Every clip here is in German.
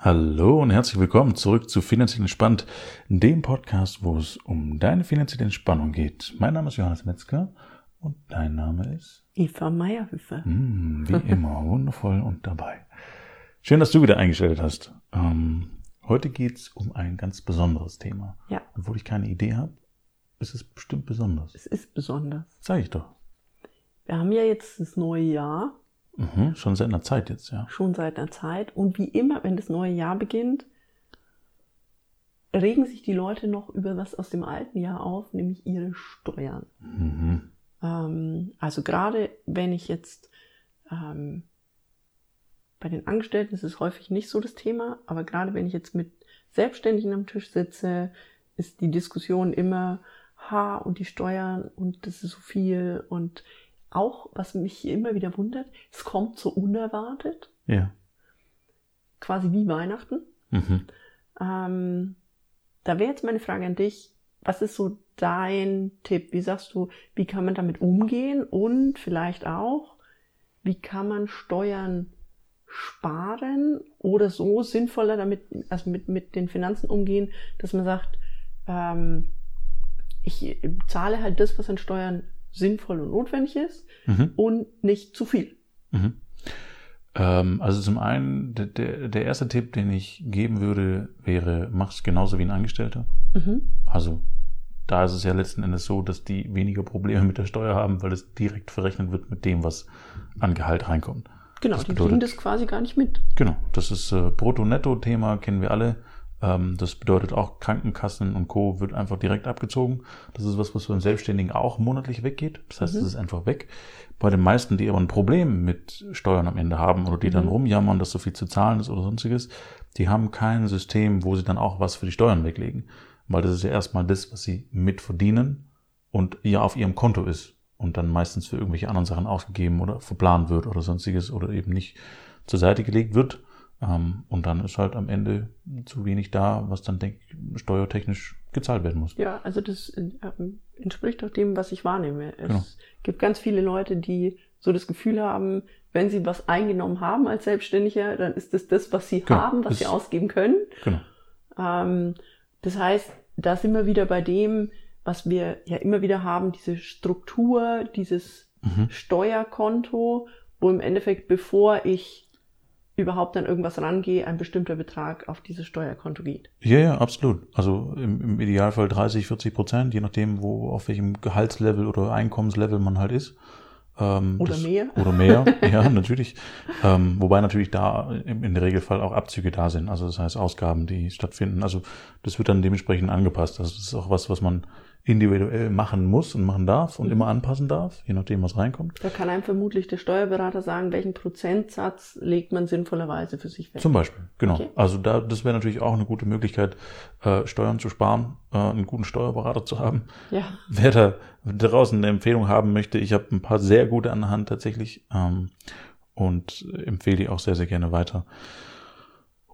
Hallo und herzlich willkommen zurück zu Finanziell Entspannt, dem Podcast, wo es um deine finanzielle Entspannung geht. Mein Name ist Johannes Metzger und dein Name ist Eva Meierhöfer. Mm, wie immer, wundervoll und dabei. Schön, dass du wieder eingestellt hast. Ähm, heute geht's um ein ganz besonderes Thema. Ja. Obwohl ich keine Idee habe, ist es bestimmt besonders. Es ist besonders. Sag ich doch. Wir haben ja jetzt das neue Jahr, Mhm, schon seit einer Zeit jetzt, ja. schon seit einer Zeit. Und wie immer, wenn das neue Jahr beginnt, regen sich die Leute noch über was aus dem alten Jahr auf, nämlich ihre Steuern. Mhm. Ähm, also gerade wenn ich jetzt ähm, bei den Angestellten ist es häufig nicht so das Thema, aber gerade wenn ich jetzt mit Selbstständigen am Tisch sitze, ist die Diskussion immer, ha, und die Steuern und das ist so viel und auch, was mich immer wieder wundert, es kommt so unerwartet, Ja. quasi wie Weihnachten. Mhm. Ähm, da wäre jetzt meine Frage an dich, was ist so dein Tipp? Wie sagst du, wie kann man damit umgehen und vielleicht auch, wie kann man Steuern sparen oder so sinnvoller damit, also mit, mit den Finanzen umgehen, dass man sagt, ähm, ich zahle halt das, was an Steuern sinnvoll und notwendig ist Mhm. und nicht zu viel. Mhm. Ähm, also zum einen, der, der, erste Tipp, den ich geben würde, wäre, mach's genauso wie ein Angestellter. Mhm. Also da ist es ja letzten Endes so, dass die weniger Probleme mit der Steuer haben, weil es direkt verrechnet wird mit dem, was an Gehalt reinkommt. Genau, Das die bedeutet- kriegen das quasi gar nicht mit. Genau, das ist äh, Brutto-Netto-Thema, kennen wir alle. Ähm, das bedeutet auch Krankenkassen und Co. wird einfach direkt abgezogen. Das ist was, was beim Selbstständigen auch monatlich weggeht. Das heißt, Mhm. es ist einfach weg. Bei den meisten, die aber ein Problem mit Steuern am Ende haben oder die dann Mhm. rumjammern, dass so viel zu zahlen ist oder sonstiges, die haben kein System, wo sie dann auch was für die Steuern weglegen. Weil das ist ja erstmal das, was sie mitverdienen und ja auf ihrem Konto ist und dann meistens für irgendwelche anderen Sachen ausgegeben oder verplant wird oder sonstiges oder eben nicht zur Seite gelegt wird. Ähm, und dann ist halt am Ende zu wenig da, was dann, denke ich, steuertechnisch gezahlt werden muss. Ja, also das äh, ähm, entspricht auch dem, was ich wahrnehme. Es Genau. gibt ganz viele Leute, die so das Gefühl haben, wenn sie was eingenommen haben als Selbstständiger, dann ist das das, was sie Genau. haben, was sie Ist- ausgeben können. Genau. Ähm, das heißt, da sind wir wieder bei dem, was wir ja immer wieder haben, diese Struktur, dieses Mhm. Steuerkonto, wo im Endeffekt, bevor ich überhaupt an irgendwas rangehe, ein bestimmter Betrag auf dieses Steuerkonto geht. Ja, ja, absolut. Also im, im Idealfall 30, 40 Prozent, je nachdem, wo, auf welchem Gehaltslevel oder Einkommenslevel man halt ist. Ähm, Oder mehr. Oder mehr, ja, natürlich. Ähm, wobei natürlich da im, in der Regelfall auch Abzüge da sind. Also das heißt Ausgaben, die stattfinden. Also das wird dann dementsprechend angepasst. Also das ist auch was, was man individuell machen muss und machen darf und Mhm. immer anpassen darf, je nachdem, was reinkommt. Da kann einem vermutlich der Steuerberater sagen, welchen Prozentsatz legt man sinnvollerweise für sich weg. Zum Beispiel, genau. Okay. Also da, das wäre natürlich auch eine gute Möglichkeit, äh, Steuern zu sparen, äh, einen guten Steuerberater zu haben. ja, Wer da draußen eine Empfehlung haben möchte, ich habe ein paar sehr gute an der Hand tatsächlich ähm, und empfehle die auch sehr, sehr gerne weiter.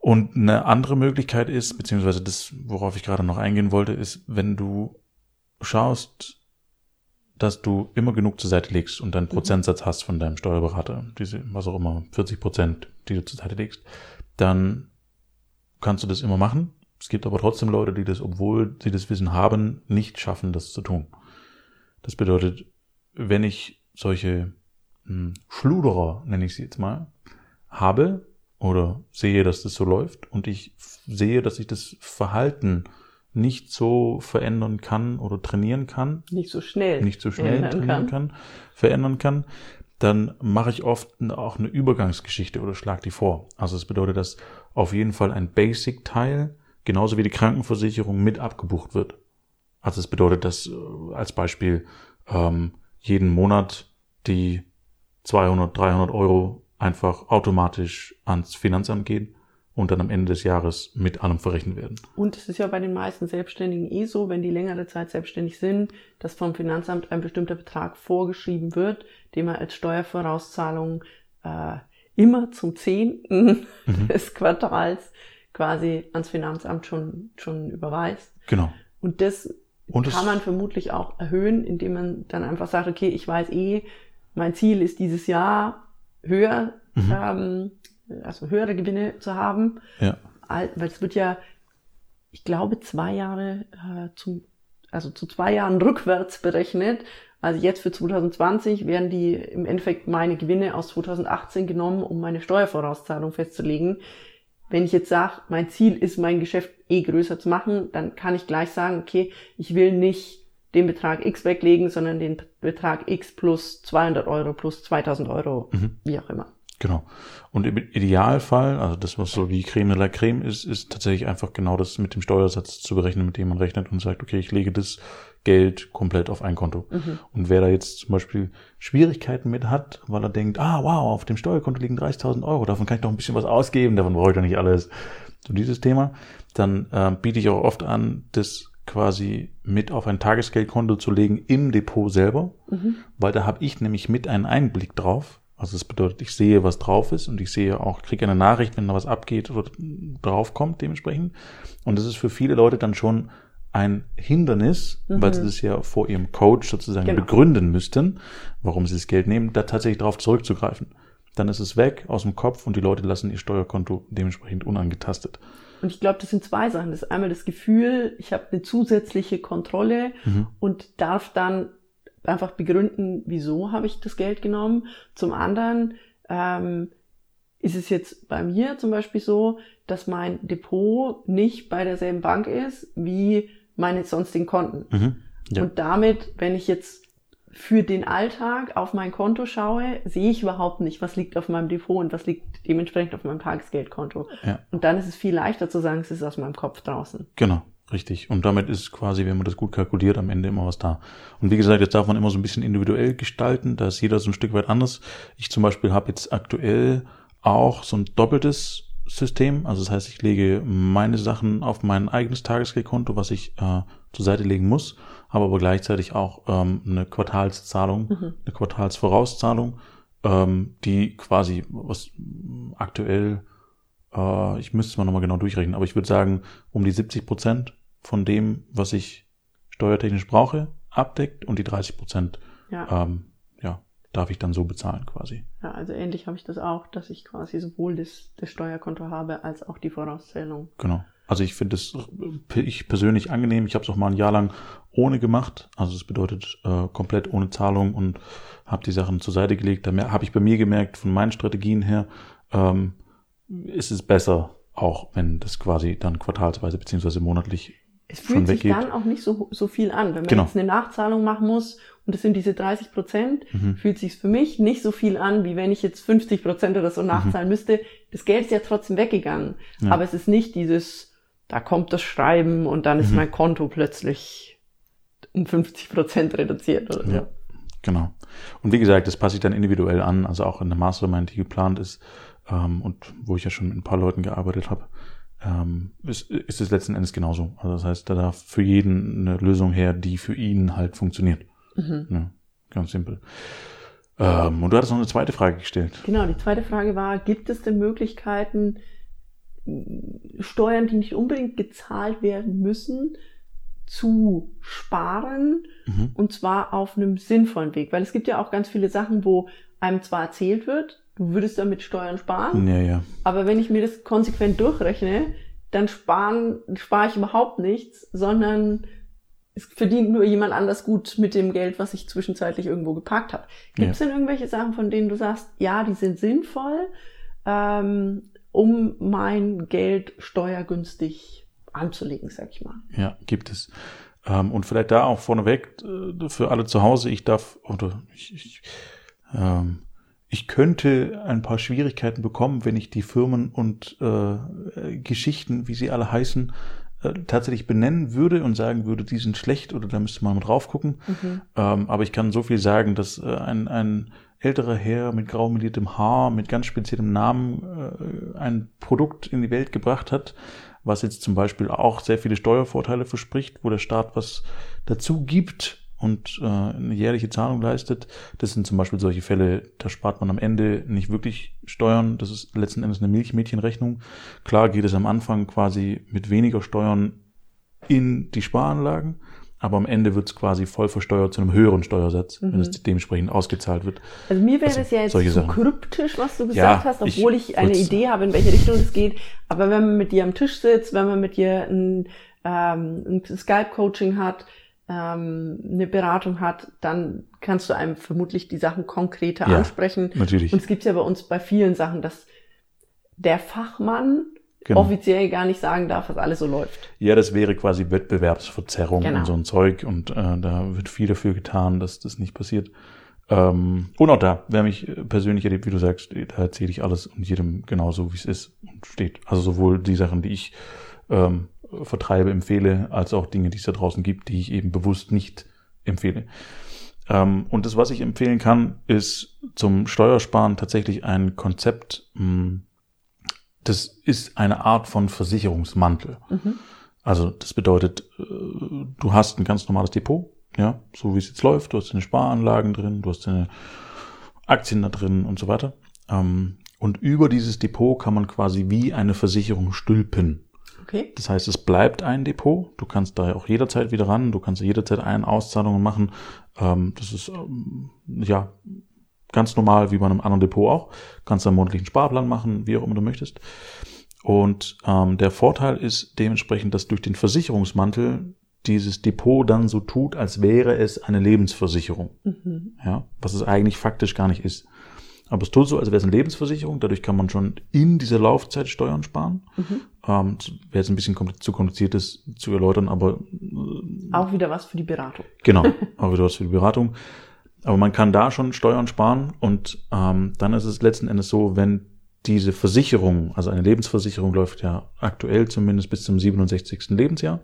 Und eine andere Möglichkeit ist, beziehungsweise das, worauf ich gerade noch eingehen wollte, ist, wenn du schaust, dass du immer genug zur Seite legst und deinen Prozentsatz hast von deinem Steuerberater, diese, was auch immer, 40 Prozent, die du zur Seite legst, dann kannst du das immer machen. Es gibt aber trotzdem Leute, die das, obwohl sie das Wissen haben, nicht schaffen, das zu tun. Das bedeutet, wenn ich solche hm, Schluderer, nenne ich sie jetzt mal, habe oder sehe, dass das so läuft und ich sehe, dass ich das Verhalten nicht so verändern kann oder trainieren kann, nicht so schnell. nicht so schnell trainieren kann. verändern kann, dann mache ich oft auch eine Übergangsgeschichte oder schlag die vor. Also das bedeutet, dass auf jeden Fall ein Basic-Teil, genauso wie die Krankenversicherung, mit abgebucht wird. Also das bedeutet, dass äh, als Beispiel ähm, jeden Monat die 200, 300 Euro einfach automatisch ans Finanzamt gehen und dann am Ende des Jahres mit allem verrechnet werden. Und es ist ja bei den meisten Selbstständigen eh so, wenn die längere Zeit selbstständig sind, dass vom Finanzamt ein bestimmter Betrag vorgeschrieben wird, den man als Steuervorauszahlung äh, immer zum zehnten Mhm. des Quartals quasi ans Finanzamt schon, schon überweist. Genau. Und das Und kann man vermutlich auch erhöhen, indem man dann einfach sagt, okay, ich weiß eh, mein Ziel ist dieses Jahr höher, Mhm. ähm, also höhere Gewinne zu haben. Ja. Weil es wird ja, ich glaube, zwei Jahre äh, zum, also zu zwei Jahren rückwärts berechnet. Also jetzt für 2020 werden die im Endeffekt meine Gewinne aus 2018 genommen, um meine Steuervorauszahlung festzulegen. Wenn ich jetzt sage, mein Ziel ist, mein Geschäft eh größer zu machen, dann kann ich gleich sagen, okay, ich will nicht den Betrag X weglegen, sondern den Betrag X plus 200 Euro plus 2000 Euro, wie auch immer. Genau. Und im Idealfall, also das, was so wie Creme de la Creme ist, ist tatsächlich einfach genau das mit dem Steuersatz zu berechnen, mit dem man rechnet und sagt, okay, ich lege das Geld komplett auf ein Konto. Und wer da jetzt zum Beispiel Schwierigkeiten mit hat, weil er denkt, ah, wow, auf dem Steuerkonto liegen 30.000 Euro, davon kann ich doch ein bisschen was ausgeben, davon brauche ich doch nicht alles. So dieses Thema. Dann äh, biete ich auch oft an, das quasi mit auf ein Tagesgeldkonto zu legen im Depot selber, weil da habe ich nämlich mit einen Einblick drauf. Also das bedeutet, ich sehe, was drauf ist und ich sehe auch, kriege eine Nachricht, wenn da was abgeht oder draufkommt dementsprechend. Und das ist für viele Leute dann schon ein Hindernis, weil sie das ja vor ihrem Coach sozusagen Genau. begründen müssten, warum sie das Geld nehmen, da tatsächlich darauf zurückzugreifen. Dann ist es weg aus dem Kopf und die Leute lassen ihr Steuerkonto dementsprechend unangetastet. Und ich glaube, das sind zwei Sachen. Das ist einmal das Gefühl, ich habe eine zusätzliche Kontrolle und darf dann einfach begründen, wieso habe ich das Geld genommen. Zum anderen ähm, ist es jetzt bei mir zum Beispiel so, dass mein Depot nicht bei derselben Bank ist wie meine sonstigen Konten. Mhm. Ja. Und damit, wenn ich jetzt für den Alltag auf mein Konto schaue, sehe ich überhaupt nicht, was liegt auf meinem Depot und was liegt dementsprechend auf meinem Tagesgeldkonto. Ja. Und dann ist es viel leichter zu sagen, es ist aus meinem Kopf draußen. Genau, richtig. Und damit ist quasi, wenn man das gut kalkuliert, am Ende immer was da. Und wie gesagt, jetzt darf man immer so ein bisschen individuell gestalten, da ist jeder so ein Stück weit anders. Ich zum Beispiel habe jetzt aktuell auch so ein doppeltes System. Also das heißt, ich lege meine Sachen auf mein eigenes Tagesgeldkonto, was ich äh, zur Seite legen muss, habe aber gleichzeitig auch ähm, eine Quartalszahlung, eine Quartalsvorauszahlung, ähm, die quasi was aktuell äh, ich müsste es mal nochmal genau durchrechnen, aber ich würde sagen, um die 70 Prozent von dem, was ich steuertechnisch brauche, abdeckt und die 30 Prozent, Ja. ähm, ja, darf ich dann so bezahlen quasi. Ja, also ähnlich habe ich das auch, dass ich quasi sowohl das, das Steuerkonto habe als auch die Vorauszählung. Genau. Also ich finde es ich persönlich angenehm. Ich habe es auch mal ein Jahr lang ohne gemacht. Also das bedeutet äh, komplett ohne Zahlung und habe die Sachen zur Seite gelegt. Da habe ich bei mir gemerkt, von meinen Strategien her, ähm, ist es besser, auch wenn das quasi dann quartalsweise beziehungsweise monatlich Es fühlt sich dann auch nicht so, so viel an. Wenn man Genau. jetzt eine Nachzahlung machen muss und das sind diese 30 Prozent, Mhm. fühlt sich für mich nicht so viel an, wie wenn ich jetzt 50 Prozent oder so nachzahlen müsste. Das Geld ist ja trotzdem weggegangen. Ja. Aber es ist nicht dieses, da kommt das Schreiben und dann ist Mhm. mein Konto plötzlich um 50 Prozent reduziert oder so. Ja. Genau. Und wie gesagt, das passe ich dann individuell an, also auch in der Mastermind, die geplant ist ähm, und wo ich ja schon mit ein paar Leuten gearbeitet habe, ähm, ist, ist es letzten Endes genauso. Also das heißt, da darf für jeden eine Lösung her, die für ihn halt funktioniert. Mhm. Ja, ganz simpel. Ähm, und du hattest noch eine zweite Frage gestellt. Genau, die zweite Frage war, gibt es denn Möglichkeiten, Steuern, die nicht unbedingt gezahlt werden müssen, zu sparen Mhm. und zwar auf einem sinnvollen Weg? Weil es gibt ja auch ganz viele Sachen, wo einem zwar erzählt wird, du würdest damit Steuern sparen, Ja, ja. aber wenn ich mir das konsequent durchrechne, dann sparen, spare ich überhaupt nichts, sondern es verdient nur jemand anders gut mit dem Geld, was ich zwischenzeitlich irgendwo geparkt habe. Gibt es denn irgendwelche Sachen, von denen du sagst, ja, die sind sinnvoll, ähm, um mein Geld steuergünstig anzulegen, sag ich mal? Ja, gibt es. Ähm, und vielleicht da auch vorneweg äh, für alle zu Hause, ich darf, oder ich, ich, ähm, ich könnte ein paar Schwierigkeiten bekommen, wenn ich die Firmen und äh, Geschichten, wie sie alle heißen, äh, tatsächlich benennen würde und sagen würde, die sind schlecht oder da müsste man mal drauf gucken. Ähm, aber ich kann so viel sagen, dass äh, ein, ein älterer Herr mit grau meliertem Haar, mit ganz speziellem Namen äh, ein Produkt in die Welt gebracht hat, was jetzt zum Beispiel auch sehr viele Steuervorteile verspricht, wo der Staat was dazu gibt und äh, eine jährliche Zahlung leistet. Das sind zum Beispiel solche Fälle, da spart man am Ende nicht wirklich Steuern. Das ist letzten Endes eine Milchmädchenrechnung. Klar geht es am Anfang quasi mit weniger Steuern in die Sparanlagen, aber am Ende wird es quasi voll versteuert zu einem höheren Steuersatz, wenn es dementsprechend ausgezahlt wird. Also mir wäre Also, das ja jetzt zu Sachen. kryptisch, was du Ja, gesagt hast, ich obwohl ich, eine würd's- Idee habe, in welche Richtung es geht. Aber wenn man mit dir am Tisch sitzt, wenn man mit dir ein, ähm, ein Skype-Coaching hat, ähm, eine Beratung hat, dann kannst du einem vermutlich die Sachen konkreter Ja, ansprechen. Natürlich. Und es gibt ja bei uns bei vielen Sachen, dass der Fachmann Genau. offiziell gar nicht sagen darf, was alles so läuft. Ja, das wäre quasi Wettbewerbsverzerrung Genau. und so ein Zeug und äh, da wird viel dafür getan, dass das nicht passiert. Ähm, und auch da, wer mich persönlich erlebt, wie du sagst, da erzähle ich alles und jedem genauso, wie es ist und steht. Also sowohl die Sachen, die ich ähm, vertreibe, empfehle, als auch Dinge, die es da draußen gibt, die ich eben bewusst nicht empfehle. Ähm, und das, was ich empfehlen kann, ist zum Steuersparen tatsächlich ein Konzept, mh, das ist eine Art von Versicherungsmantel. Mhm. Also das bedeutet, äh, du hast ein ganz normales Depot, ja, so wie es jetzt läuft. Du hast deine Sparanlagen drin, du hast deine Aktien da drin und so weiter. Ähm, Und über dieses Depot kann man quasi wie eine Versicherung stülpen. Okay. Das heißt, es bleibt ein Depot. Du kannst da auch jederzeit wieder ran. Du kannst jederzeit ein Auszahlungen machen. Ähm, das ist ähm, ja ganz normal wie bei einem anderen Depot auch. Kannst einen monatlichen Sparplan machen, wie auch immer du möchtest. Und ähm, der Vorteil ist dementsprechend, dass durch den Versicherungsmantel dieses Depot dann so tut, als wäre es eine Lebensversicherung. Mhm. Ja, was es eigentlich faktisch gar nicht ist. Aber es tut so, als wäre es eine Lebensversicherung. Dadurch kann man schon in dieser Laufzeit Steuern sparen. Mhm. Ähm, wäre jetzt ein bisschen kompl- zu kompliziert, das zu erläutern, aber äh, Auch wieder was für die Beratung. genau, auch wieder was für die Beratung. Aber man kann da schon Steuern sparen und ähm, dann ist es letzten Endes so, wenn diese Versicherung, also eine Lebensversicherung läuft ja aktuell zumindest bis zum 67. Lebensjahr,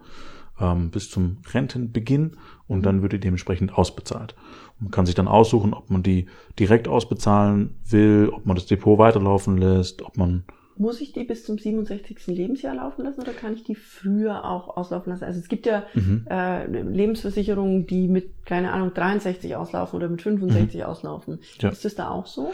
ähm, bis zum Rentenbeginn und dann wird die dementsprechend ausbezahlt. Und man kann sich dann aussuchen, ob man die direkt ausbezahlen will, ob man das Depot weiterlaufen lässt, ob man Muss ich die bis zum 67. Lebensjahr laufen lassen oder kann ich die früher auch auslaufen lassen? Also es gibt ja Mhm. äh, Lebensversicherungen, die mit, keine Ahnung, 63 auslaufen oder mit 65 auslaufen. Mhm. Ja. Ist das da auch so?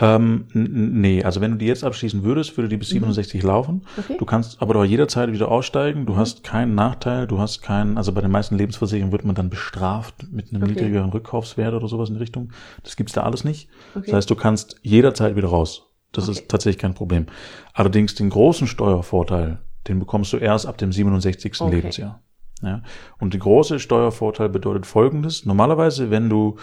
Ähm, nee, also wenn du die jetzt abschließen würdest, würde die bis 67 laufen. Okay. Du kannst aber doch jederzeit wieder aussteigen. Du hast keinen Nachteil, du hast keinen, also bei den meisten Lebensversicherungen wird man dann bestraft mit einem Okay. niedrigeren Rückkaufswert oder sowas in die Richtung. Das gibt's da alles nicht. Okay. Das heißt, du kannst jederzeit wieder raus. Das Okay. ist tatsächlich kein Problem. Allerdings den großen Steuervorteil, den bekommst du erst ab dem 67. Okay. Lebensjahr. Ja. Und der große Steuervorteil bedeutet folgendes. Normalerweise, wenn du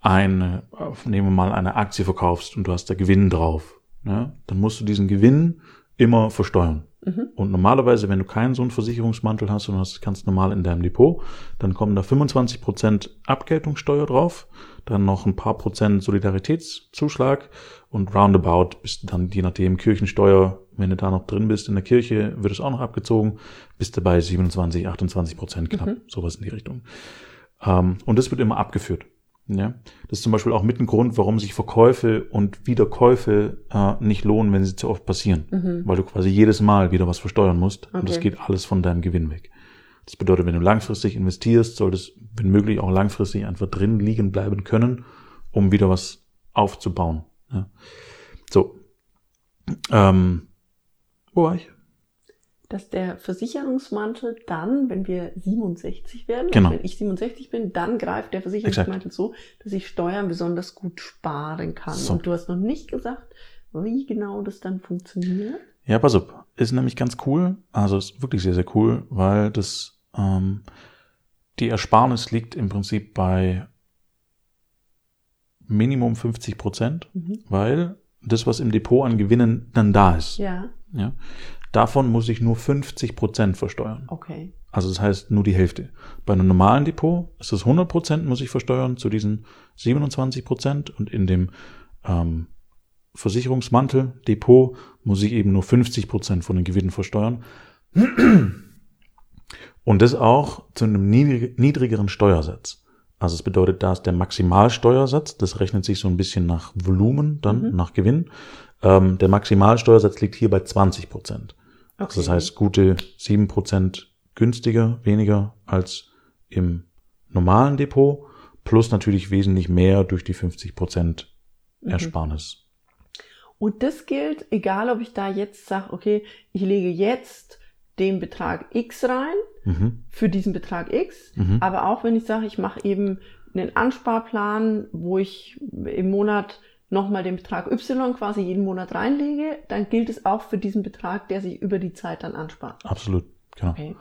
eine, nehmen wir mal eine Aktie verkaufst und du hast da Gewinn drauf, ja, dann musst du diesen Gewinn immer versteuern. Mhm. Und normalerweise, wenn du keinen so einen Versicherungsmantel hast und hast ganz normal in deinem Depot, dann kommen da 25% Abgeltungssteuer drauf, dann noch ein paar Prozent Solidaritätszuschlag und roundabout bist du dann, je nachdem, Kirchensteuer, wenn du da noch drin bist in der Kirche, wird es auch noch abgezogen, bist du bei 27, 28 Prozent knapp, Mhm. sowas in die Richtung. Ähm, und das wird immer abgeführt. Ja, das ist zum Beispiel auch mit ein Grund, warum sich Verkäufe und Wiederkäufe äh, nicht lohnen, wenn sie zu oft passieren, Mhm. weil du quasi jedes Mal wieder was versteuern musst und das Okay. geht alles von deinem Gewinn weg. Das bedeutet, wenn du langfristig investierst, solltest wenn möglich auch langfristig einfach drin liegen bleiben können, um wieder was aufzubauen. Ja. So, ähm, wo war ich? Dass der Versicherungsmantel dann, wenn wir 67 werden, Genau. wenn ich 67 bin, dann greift der Versicherungsmantel so, dass ich Steuern besonders gut sparen kann. So. Und du hast noch nicht gesagt, wie genau das dann funktioniert. Ja, pass auf. Ist nämlich ganz cool. Also ist wirklich sehr, sehr cool, weil das ähm, die Ersparnis liegt im Prinzip bei Minimum 50 Prozent, Mhm. weil das, was im Depot an Gewinnen dann da ist, Ja, ja, davon muss ich nur 50 Prozent versteuern. okay. Also das heißt nur die Hälfte. Bei einem normalen Depot ist es 100 Prozent muss ich versteuern zu diesen 27 Prozent und in dem ähm, Versicherungsmantel Depot muss ich eben nur 50 Prozent von den Gewinnen versteuern. Und das auch zu einem niedrig- niedrigeren Steuersatz. Also es bedeutet, da ist der Maximalsteuersatz, das rechnet sich so ein bisschen nach Volumen, dann Mhm. nach Gewinn. Ähm, der Maximalsteuersatz liegt hier bei 20 Prozent. Okay. Also das heißt, gute 7% günstiger, weniger als im normalen Depot, plus natürlich wesentlich mehr durch die 50% Mhm. Ersparnis. Und das gilt, egal ob ich da jetzt sage, okay, ich lege jetzt den Betrag X rein Mhm. für diesen Betrag X. Mhm. Aber auch wenn ich sage, ich mache eben einen Ansparplan, wo ich im Monat nochmal den Betrag Y quasi jeden Monat reinlege, dann gilt es auch für diesen Betrag, der sich über die Zeit dann anspart. Absolut, genau. Okay.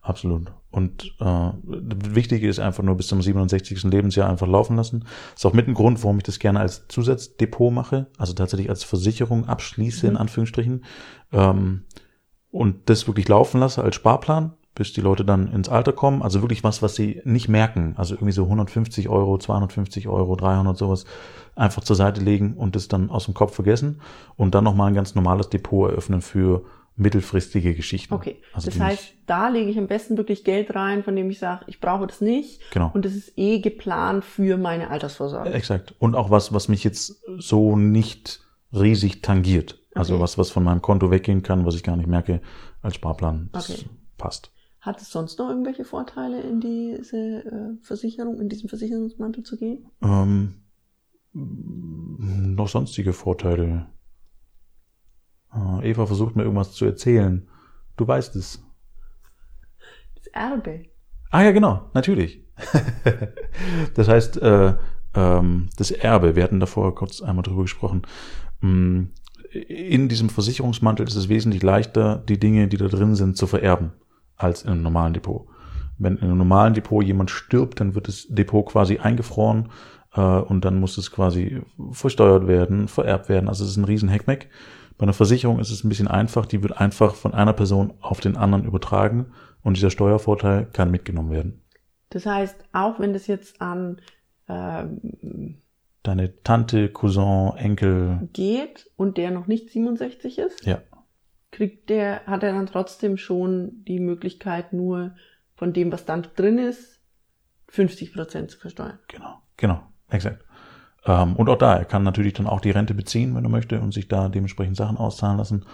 Absolut. Und äh, das Wichtige ist einfach nur bis zum 67. Lebensjahr einfach laufen lassen. ist auch mit ein Grund, warum ich das gerne als Zusatzdepot mache, also tatsächlich als Versicherung abschließe, in Mhm. Anführungsstrichen. Ähm, und das wirklich laufen lasse als Sparplan, bis die Leute dann ins Alter kommen. Also wirklich was, was sie nicht merken. Also irgendwie so 150 Euro, 250 Euro, 300 sowas einfach zur Seite legen und das dann aus dem Kopf vergessen. Und dann nochmal ein ganz normales Depot eröffnen für mittelfristige Geschichten. Okay. Also das heißt, da lege ich am besten wirklich Geld rein, von dem ich sage, ich brauche das nicht. Genau. Und das ist eh geplant für meine Altersvorsorge. Exakt. Und auch was, was mich jetzt so nicht riesig tangiert. Also Okay. was, was von meinem Konto weggehen kann, was ich gar nicht merke als Sparplan. Das Okay. passt. Hat es sonst noch irgendwelche Vorteile, in diese äh, Versicherung, in diesen Versicherungsmantel zu gehen? Ähm, noch sonstige Vorteile. Äh, Eva versucht mir irgendwas zu erzählen. Du weißt es. Das Erbe. Ah ja, genau, natürlich. das heißt, äh, ähm, das Erbe, wir hatten davor kurz einmal drüber gesprochen. Mm, In diesem Versicherungsmantel ist es wesentlich leichter, die Dinge, die da drin sind, zu vererben, als in einem normalen Depot. Wenn in einem normalen Depot jemand stirbt, dann wird das Depot quasi eingefroren äh, und dann muss es quasi versteuert werden, vererbt werden. Also es ist ein riesen Heckmeck. Bei einer Versicherung ist es ein bisschen einfach, die wird einfach von einer Person auf den anderen übertragen und dieser Steuervorteil kann mitgenommen werden. Das heißt, auch wenn das jetzt an ähm, Deine Tante, Cousin, Enkel, geht und der noch nicht 67 ist, ja, kriegt der, hat er dann trotzdem schon die Möglichkeit, nur von dem, was dann drin ist, 50 Prozent zu versteuern. genau, genau, exakt. Ähm, und auch da, er kann natürlich dann auch die Rente beziehen, wenn er möchte, und sich da dementsprechend Sachen auszahlen lassen.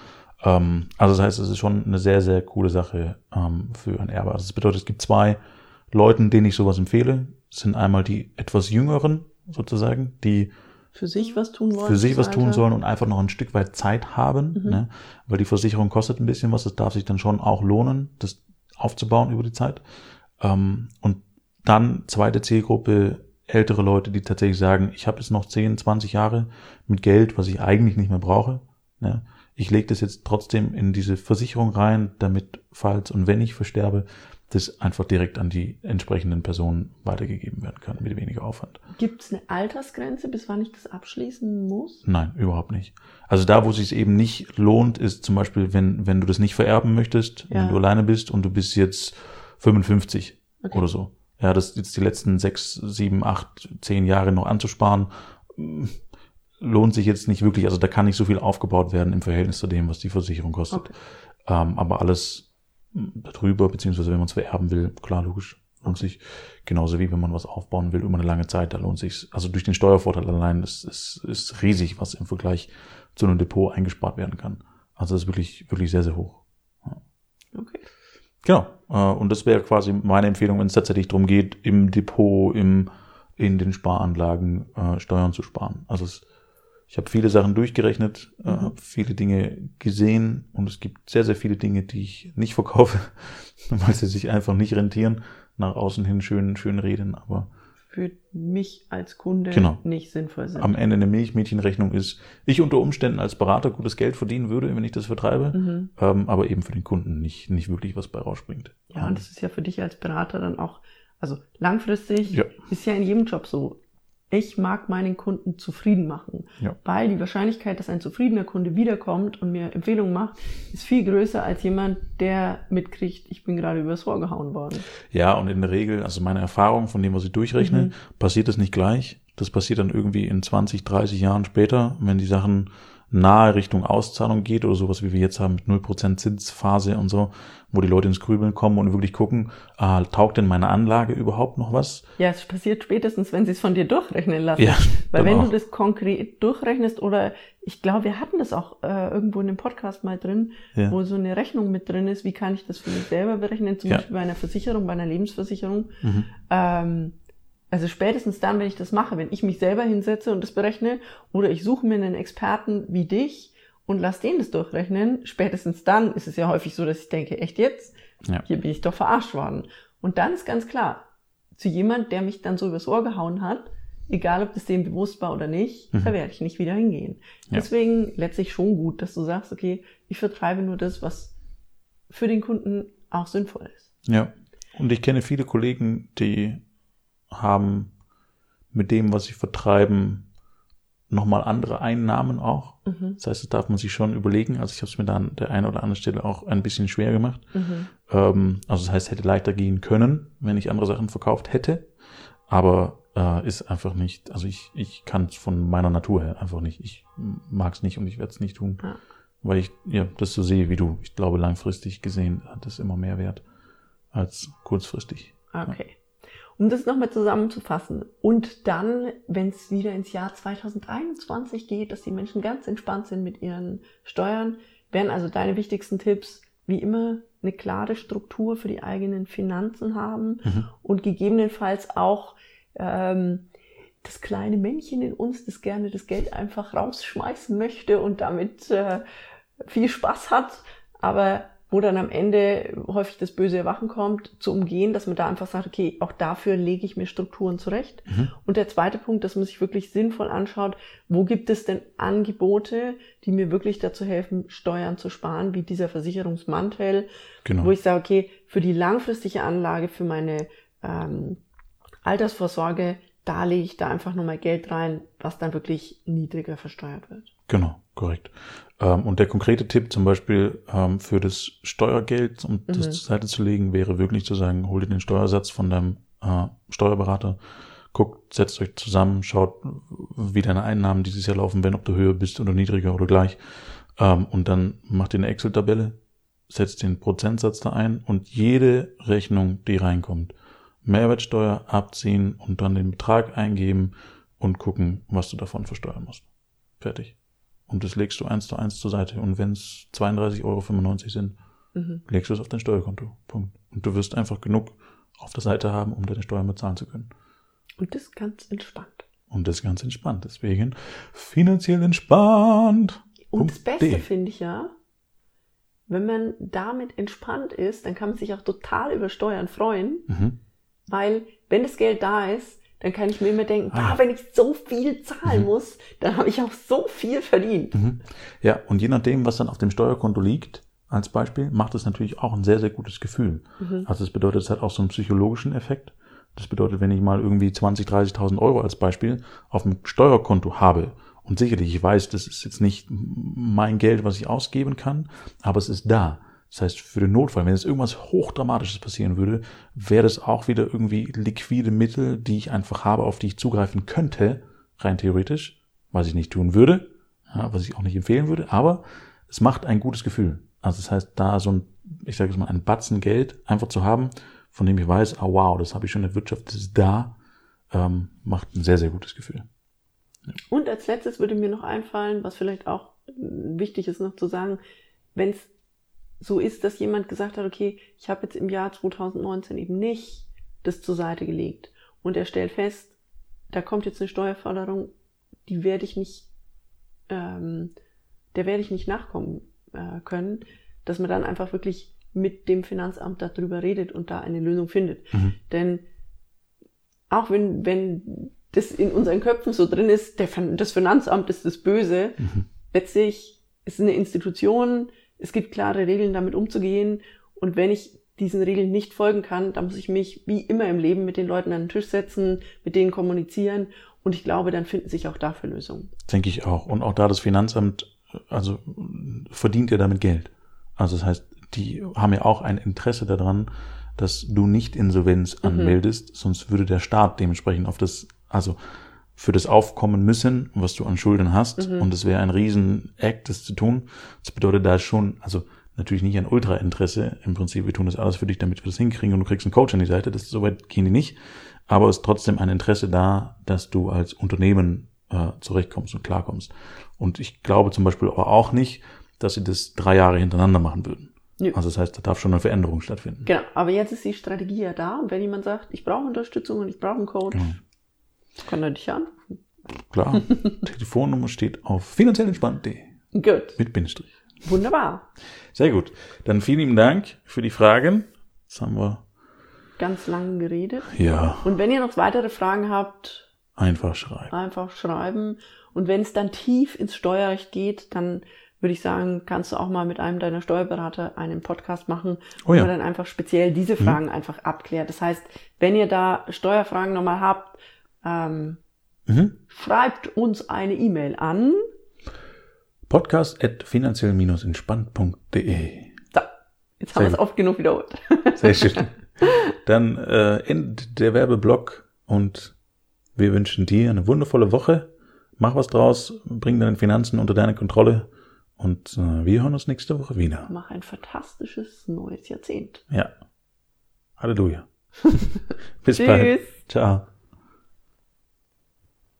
Ähm, also das heißt, es ist schon eine sehr, sehr coole Sache ähm, für ein Erbe. Also das bedeutet, es gibt zwei Leuten, denen ich sowas empfehle. Das sind einmal die etwas jüngeren, sozusagen, die Für sich was tun wollen. für sich was tun sollen und einfach noch ein Stück weit Zeit haben, Mhm. ne? weil die Versicherung kostet ein bisschen was, das darf sich dann schon auch lohnen, das aufzubauen über die Zeit. Ähm, und dann zweite Zielgruppe, ältere Leute, die tatsächlich sagen, ich habe jetzt noch 10, 20 Jahre mit Geld, was ich eigentlich nicht mehr brauche. Ne? Ich lege das jetzt trotzdem in diese Versicherung rein, damit, falls und wenn ich versterbe, das einfach direkt an die entsprechenden Personen weitergegeben werden kann, mit weniger Aufwand. Gibt es eine Altersgrenze, bis wann ich das abschließen muss? Nein, überhaupt nicht. Also da, wo es sich eben nicht lohnt, ist zum Beispiel, wenn, wenn du das nicht vererben möchtest, Ja. wenn du alleine bist und du bist jetzt 55 Okay. oder so. Ja, das jetzt die letzten sechs, sieben, acht, zehn Jahre noch anzusparen, mm, lohnt sich jetzt nicht wirklich. Also da kann nicht so viel aufgebaut werden im Verhältnis zu dem, was die Versicherung kostet. Okay. Ähm, aber alles darüber, beziehungsweise wenn man es vererben will, klar, logisch, lohnt sich. Genauso wie wenn man was aufbauen will über eine lange Zeit, da lohnt sich Also durch den Steuervorteil allein ist, ist, ist riesig, was im Vergleich zu einem Depot eingespart werden kann. Also das ist wirklich, wirklich sehr, sehr hoch. Okay. Genau. Äh, Und das wäre quasi meine Empfehlung, wenn es tatsächlich darum geht, im Depot, im, in den Sparanlagen äh, Steuern zu sparen. Also es, ich habe viele Sachen durchgerechnet, äh, Mhm. habe viele Dinge gesehen und es gibt sehr, sehr viele Dinge, die ich nicht verkaufe, weil sie sich einfach nicht rentieren, nach außen hin schön, schön reden, aber Für mich als Kunde Genau. nicht sinnvoll sind. am Ende eine Milchmädchenrechnung ist, ich unter Umständen als Berater gutes Geld verdienen würde, wenn ich das vertreibe, Mhm. ähm, aber eben für den Kunden nicht, nicht wirklich was bei rausspringt. Ja, und das ist ja für dich als Berater dann auch, also langfristig Ja. ist ja in jedem Job so. Ich mag meinen Kunden zufrieden machen, Ja. weil die Wahrscheinlichkeit, dass ein zufriedener Kunde wiederkommt und mir Empfehlungen macht, ist viel größer als jemand, der mitkriegt, ich bin gerade übers Rohr gehauen worden. Ja, und in der Regel, also meine Erfahrung von dem, was ich durchrechne, Mhm. passiert das nicht gleich. Das passiert dann irgendwie in 20, 30 Jahren später, wenn die Sachen nahe Richtung Auszahlung geht oder sowas, wie wir jetzt haben mit 0% Zinsphase und so, wo die Leute ins Grübeln kommen und wirklich gucken, ah, taugt denn meine Anlage überhaupt noch was? Ja, es passiert spätestens, wenn sie es von dir durchrechnen lassen. Ja, Weil wenn auch. du das konkret durchrechnest oder ich glaube, wir hatten das auch äh, irgendwo in dem Podcast mal drin, Ja. wo so eine Rechnung mit drin ist, wie kann ich das für mich selber berechnen, zum Ja. Beispiel bei einer Versicherung, bei einer Lebensversicherung. Mhm. Ähm, also spätestens dann, wenn ich das mache, wenn ich mich selber hinsetze und das berechne, oder ich suche mir einen Experten wie dich und lass den das durchrechnen. Spätestens dann ist es ja häufig so, dass ich denke, echt jetzt? Ja. Hier bin ich doch verarscht worden. Und dann ist ganz klar, zu jemand, der mich dann so übers Ohr gehauen hat, egal ob das dem bewusst war oder nicht, Mhm. da werde ich nicht wieder hingehen. Ja. Deswegen letztlich schon gut, dass du sagst, okay, ich vertreibe nur das, was für den Kunden auch sinnvoll ist. Ja. Und ich kenne viele Kollegen, die haben mit dem, was sie vertreiben, nochmal andere Einnahmen auch. Mhm. Das heißt, das darf man sich schon überlegen. Also ich habe es mir da an der einen oder anderen Stelle auch ein bisschen schwer gemacht. Mhm. Ähm, also das heißt, hätte leichter gehen können, wenn ich andere Sachen verkauft hätte. Aber äh, ist einfach nicht, also ich, ich kann es von meiner Natur her einfach nicht. Ich mag es nicht und ich werde es nicht tun. Ja. Weil ich ja das so sehe wie du. Ich glaube, langfristig gesehen hat es immer mehr Wert als kurzfristig. Okay. Um das nochmal zusammenzufassen. Und dann, wenn es wieder ins Jahr 2023 geht, dass die Menschen ganz entspannt sind mit ihren Steuern, wären also deine wichtigsten Tipps, wie immer, eine klare Struktur für die eigenen Finanzen haben Mhm. und gegebenenfalls auch ähm, das kleine Männchen in uns, das gerne das Geld einfach rausschmeißen möchte und damit äh, viel Spaß hat, aber wo dann am Ende häufig das böse Erwachen kommt, zu umgehen, dass man da einfach sagt, okay, auch dafür lege ich mir Strukturen zurecht. Mhm. Und der zweite Punkt, dass man sich wirklich sinnvoll anschaut, wo gibt es denn Angebote, die mir wirklich dazu helfen, Steuern zu sparen, wie dieser Versicherungsmantel, Genau. wo ich sage, okay, für die langfristige Anlage, für meine ähm, Altersvorsorge, da lege ich da einfach nochmal Geld rein, was dann wirklich niedriger versteuert wird. Genau, korrekt. Ähm, und der konkrete Tipp zum Beispiel ähm, für das Steuergeld, um das Mhm. zur Seite zu legen, wäre wirklich zu sagen, hol dir den Steuersatz von deinem äh, Steuerberater, guckt, setzt euch zusammen, schaut, wie deine Einnahmen dieses Jahr laufen, wenn ob du höher bist oder niedriger oder gleich. Ähm, und dann macht ihr eine Excel-Tabelle, setzt den Prozentsatz da ein und jede Rechnung, die reinkommt, Mehrwertsteuer abziehen und dann den Betrag eingeben und gucken, was du davon versteuern musst. Fertig. Und das legst du eins zu eins zur Seite. Und wenn es 32,95 Euro sind, Mhm. legst du es auf dein Steuerkonto. Punkt. Und du wirst einfach genug auf der Seite haben, um deine Steuern bezahlen zu können. Und das ganz entspannt. Und das ist ganz entspannt. Deswegen finanziell entspannt. Und das Beste finde ich ja, wenn man damit entspannt ist, dann kann man sich auch total über Steuern freuen, Mhm. weil wenn das Geld da ist, dann kann ich mir immer denken, Ah, wenn ich so viel zahlen muss, dann habe ich auch so viel verdient. Mhm. Ja, und je nachdem, was dann auf dem Steuerkonto liegt, als Beispiel, macht es natürlich auch ein sehr, sehr gutes Gefühl. Mhm. Also es bedeutet, es hat auch so einen psychologischen Effekt. Das bedeutet, wenn ich mal irgendwie 20, 30.000 Euro als Beispiel auf dem Steuerkonto habe und sicherlich, ich weiß, das ist jetzt nicht mein Geld, was ich ausgeben kann, aber es ist da. Das heißt, für den Notfall, wenn jetzt irgendwas Hochdramatisches passieren würde, wäre das auch wieder irgendwie liquide Mittel, die ich einfach habe, auf die ich zugreifen könnte, rein theoretisch, was ich nicht tun würde, ja, was ich auch nicht empfehlen würde, aber es macht ein gutes Gefühl. Also das heißt, da so ein, ich sage jetzt mal, ein Batzen Geld einfach zu haben, von dem ich weiß, ah wow, das habe ich schon in der Wirtschaft, das ist da, ähm, macht ein sehr, sehr gutes Gefühl. Und als letztes würde mir noch einfallen, was vielleicht auch wichtig ist noch zu sagen, wenn es so ist, dass jemand gesagt hat, okay, ich habe jetzt im Jahr 2019 eben nicht das zur Seite gelegt und er stellt fest, da kommt jetzt eine Steuerforderung, die werde ich nicht, ähm, der werde ich nicht nachkommen äh, können, dass man dann einfach wirklich mit dem Finanzamt darüber redet und da eine Lösung findet. Mhm. Denn auch wenn, wenn das in unseren Köpfen so drin ist, der, das Finanzamt ist das Böse, Mhm. letztlich ist es eine Institution, es gibt klare Regeln, damit umzugehen. Und wenn ich diesen Regeln nicht folgen kann, dann muss ich mich wie immer im Leben mit den Leuten an den Tisch setzen, mit denen kommunizieren. Und ich glaube, dann finden sich auch dafür Lösungen. Denke ich auch. Und auch da das Finanzamt, also verdient ja damit Geld. Also das heißt, die haben ja auch ein Interesse daran, dass du nicht Insolvenz anmeldest, sonst würde der Staat dementsprechend auf das, also für das aufkommen müssen, was du an Schulden hast. Und es wäre ein Riesen-Act, das zu tun. Das bedeutet da schon, also natürlich nicht ein Ultra-Interesse. Im Prinzip, wir tun das alles für dich, damit wir das hinkriegen und du kriegst einen Coach an die Seite. Das soweit gehen die nicht. Aber es ist trotzdem ein Interesse da, dass du als Unternehmen äh, zurechtkommst und klarkommst. Und ich glaube zum Beispiel aber auch nicht, dass sie das drei Jahre hintereinander machen würden. Nö. Also das heißt, da darf schon eine Veränderung stattfinden. Genau, aber jetzt ist die Strategie ja da. Und wenn jemand sagt, ich brauche Unterstützung und ich brauche einen Coach, Genau. Kann er dich anrufen. Klar. Telefonnummer steht auf finanziellentspannt.de. Gut. Mit Bindestrich. Wunderbar. Sehr gut. Dann vielen lieben Dank für die Fragen. Jetzt haben wir Ganz lang geredet. ja Und wenn ihr noch weitere Fragen habt, einfach schreiben. einfach schreiben. Und wenn es dann tief ins Steuerrecht geht, dann würde ich sagen, kannst du auch mal mit einem deiner Steuerberater einen Podcast machen, wo Oh ja. Mhm. man dann einfach speziell diese Fragen einfach abklärt. Das heißt, wenn ihr da Steuerfragen nochmal habt, ähm, Mhm. schreibt uns eine E-Mail an. Podcast at finanziell-entspannt.de. So, jetzt haben wir es oft genug wiederholt. Sehr schön. Dann äh, endet der Werbeblock und wir wünschen dir eine wundervolle Woche. Mach was draus, bring deine Finanzen unter deine Kontrolle und äh, wir hören uns nächste Woche wieder. Mach ein fantastisches neues Jahrzehnt. Ja. Halleluja. Bis Tschüss. bald. Ciao.